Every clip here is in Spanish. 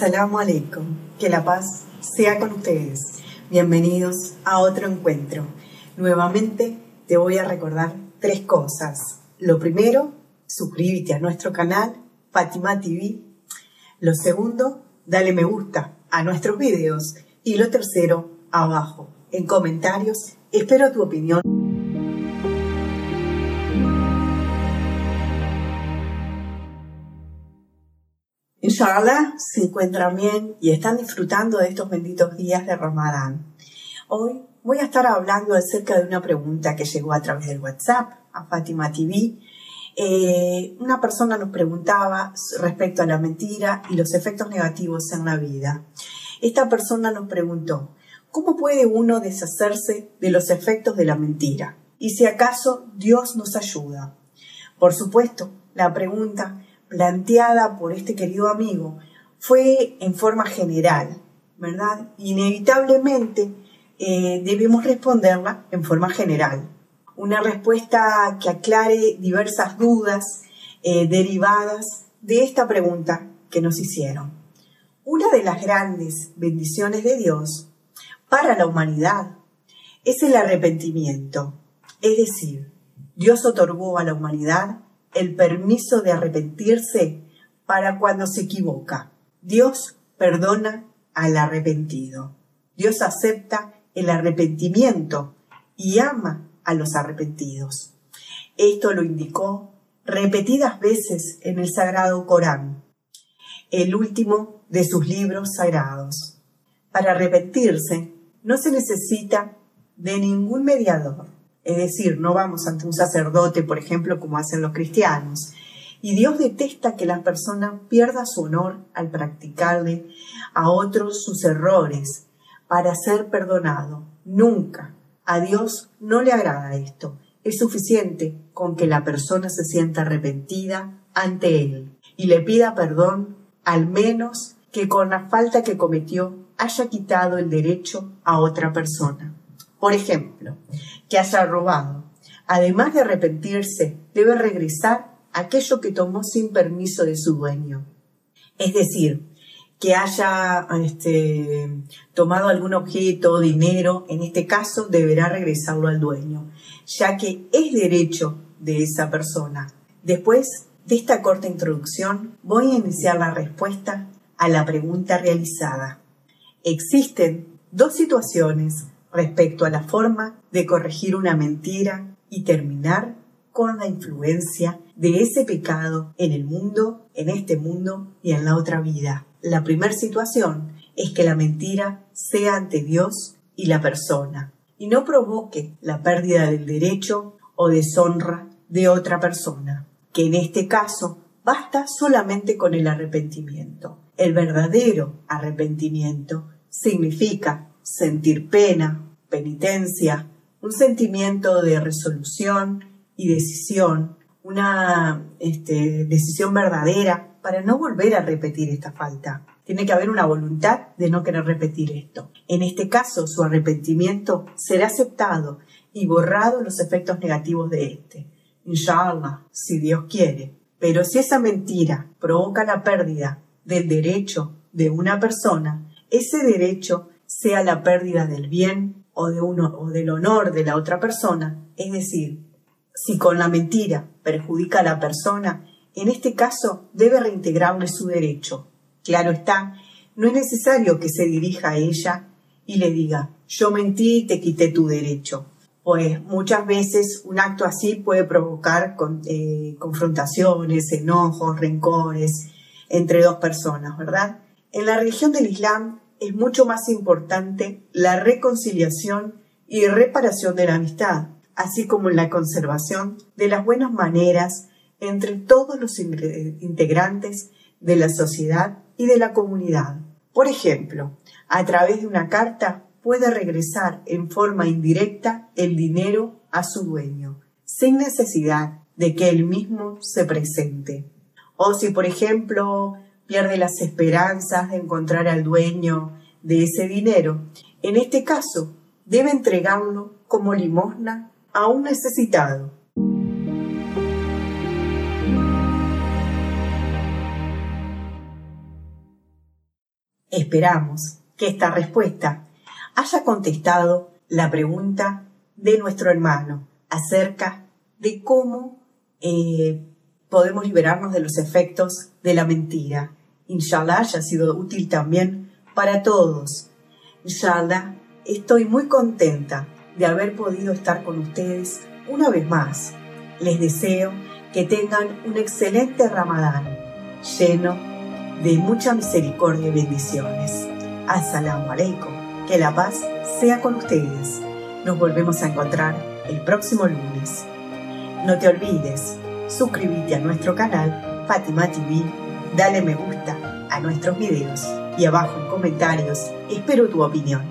Assalamu alaikum. Que la paz sea con ustedes. Bienvenidos a otro encuentro. Nuevamente te voy a recordar tres cosas. Lo primero, suscríbete a nuestro canal Fatima TV. Lo segundo, dale me gusta a nuestros videos. Y lo tercero, abajo, en comentarios, espero tu opinión. Inshallah se encuentran bien y están disfrutando de estos benditos días de Ramadán. Hoy voy a estar hablando acerca de una pregunta que llegó a través del WhatsApp a Fátima TV. Eh, una persona nos preguntaba respecto a la mentira y los efectos negativos en la vida. Esta persona nos preguntó, ¿cómo puede uno deshacerse de los efectos de la mentira? Y si acaso Dios nos ayuda. Por supuesto, la pregunta planteada por este querido amigo fue en forma general, ¿verdad? Inevitablemente eh, debemos responderla en forma general. Una respuesta que aclare diversas dudas eh, derivadas de esta pregunta que nos hicieron. Una de las grandes bendiciones de Dios para la humanidad es el arrepentimiento. Es decir, Dios otorgó a la humanidad el permiso de arrepentirse para cuando se equivoca. Dios perdona al arrepentido. Dios acepta el arrepentimiento y ama a los arrepentidos. Esto lo indicó repetidas veces en el Sagrado Corán, el último de sus libros sagrados. Para arrepentirse no se necesita de ningún mediador. Es decir, no vamos ante un sacerdote, por ejemplo, como hacen los cristianos. Y Dios detesta que la persona pierda su honor al practicarle a otros sus errores para ser perdonado. Nunca. A Dios no le agrada esto. Es suficiente con que la persona se sienta arrepentida ante Él y le pida perdón, al menos que con la falta que cometió haya quitado el derecho a otra persona. Por ejemplo, que haya robado. Además de arrepentirse, debe regresar aquello que tomó sin permiso de su dueño. Es decir, que haya este, tomado algún objeto dinero, en este caso deberá regresarlo al dueño, ya que es derecho de esa persona. Después de esta corta introducción, voy a iniciar la respuesta a la pregunta realizada. Existen dos situaciones respecto a la forma de corregir una mentira y terminar con la influencia de ese pecado en el mundo, en este mundo y en la otra vida. La primera situación es que la mentira sea ante Dios y la persona y no provoque la pérdida del derecho o deshonra de otra persona, que en este caso basta solamente con el arrepentimiento. El verdadero arrepentimiento significa sentir pena, penitencia, un sentimiento de resolución y decisión, una este, decisión verdadera para no volver a repetir esta falta. Tiene que haber una voluntad de no querer repetir esto. En este caso, su arrepentimiento será aceptado y borrado los efectos negativos de este. Inshallah, si Dios quiere. Pero si esa mentira provoca la pérdida del derecho de una persona, ese derecho sea la pérdida del bien o, de uno, o del honor de la otra persona, es decir, si con la mentira perjudica a la persona, en este caso debe reintegrarle su derecho. Claro está, no es necesario que se dirija a ella y le diga, yo mentí y te quité tu derecho. Pues muchas veces un acto así puede provocar eh, confrontaciones, enojos, rencores entre dos personas, ¿verdad? En la religión del Islam es mucho más importante la reconciliación y reparación de la amistad, así como la conservación de las buenas maneras entre todos los integrantes de la sociedad y de la comunidad. Por ejemplo, a través de una carta puede regresar en forma indirecta el dinero a su dueño, sin necesidad de que él mismo se presente. O si, por ejemplo, pierde las esperanzas de encontrar al dueño de ese dinero. En este caso, debe entregarlo como limosna a un necesitado. Esperamos que esta respuesta haya contestado la pregunta de nuestro hermano acerca de cómo eh, podemos liberarnos de los efectos de la mentira. Inshallah haya sido útil también para todos. Inshallah, estoy muy contenta de haber podido estar con ustedes una vez más. Les deseo que tengan un excelente Ramadán lleno de mucha misericordia y bendiciones. Assalamu alaikum. Que la paz sea con ustedes. Nos volvemos a encontrar el próximo lunes. No te olvides, suscríbete a nuestro canal Fátima TV, dale me gusta a nuestros videos y abajo en comentarios espero tu opinión.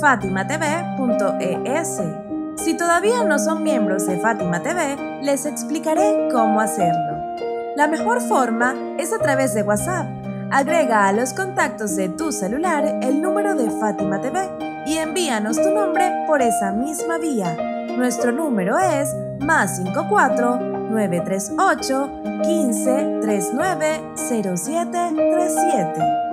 FátimaTV.es Si todavía no son miembros de Fátima TV, les explicaré cómo hacerlo. La mejor forma es a través de WhatsApp. Agrega a los contactos de tu celular el número de Fátima TV y envíanos tu nombre por esa misma vía. Nuestro número es más 54 938 15 39 0737.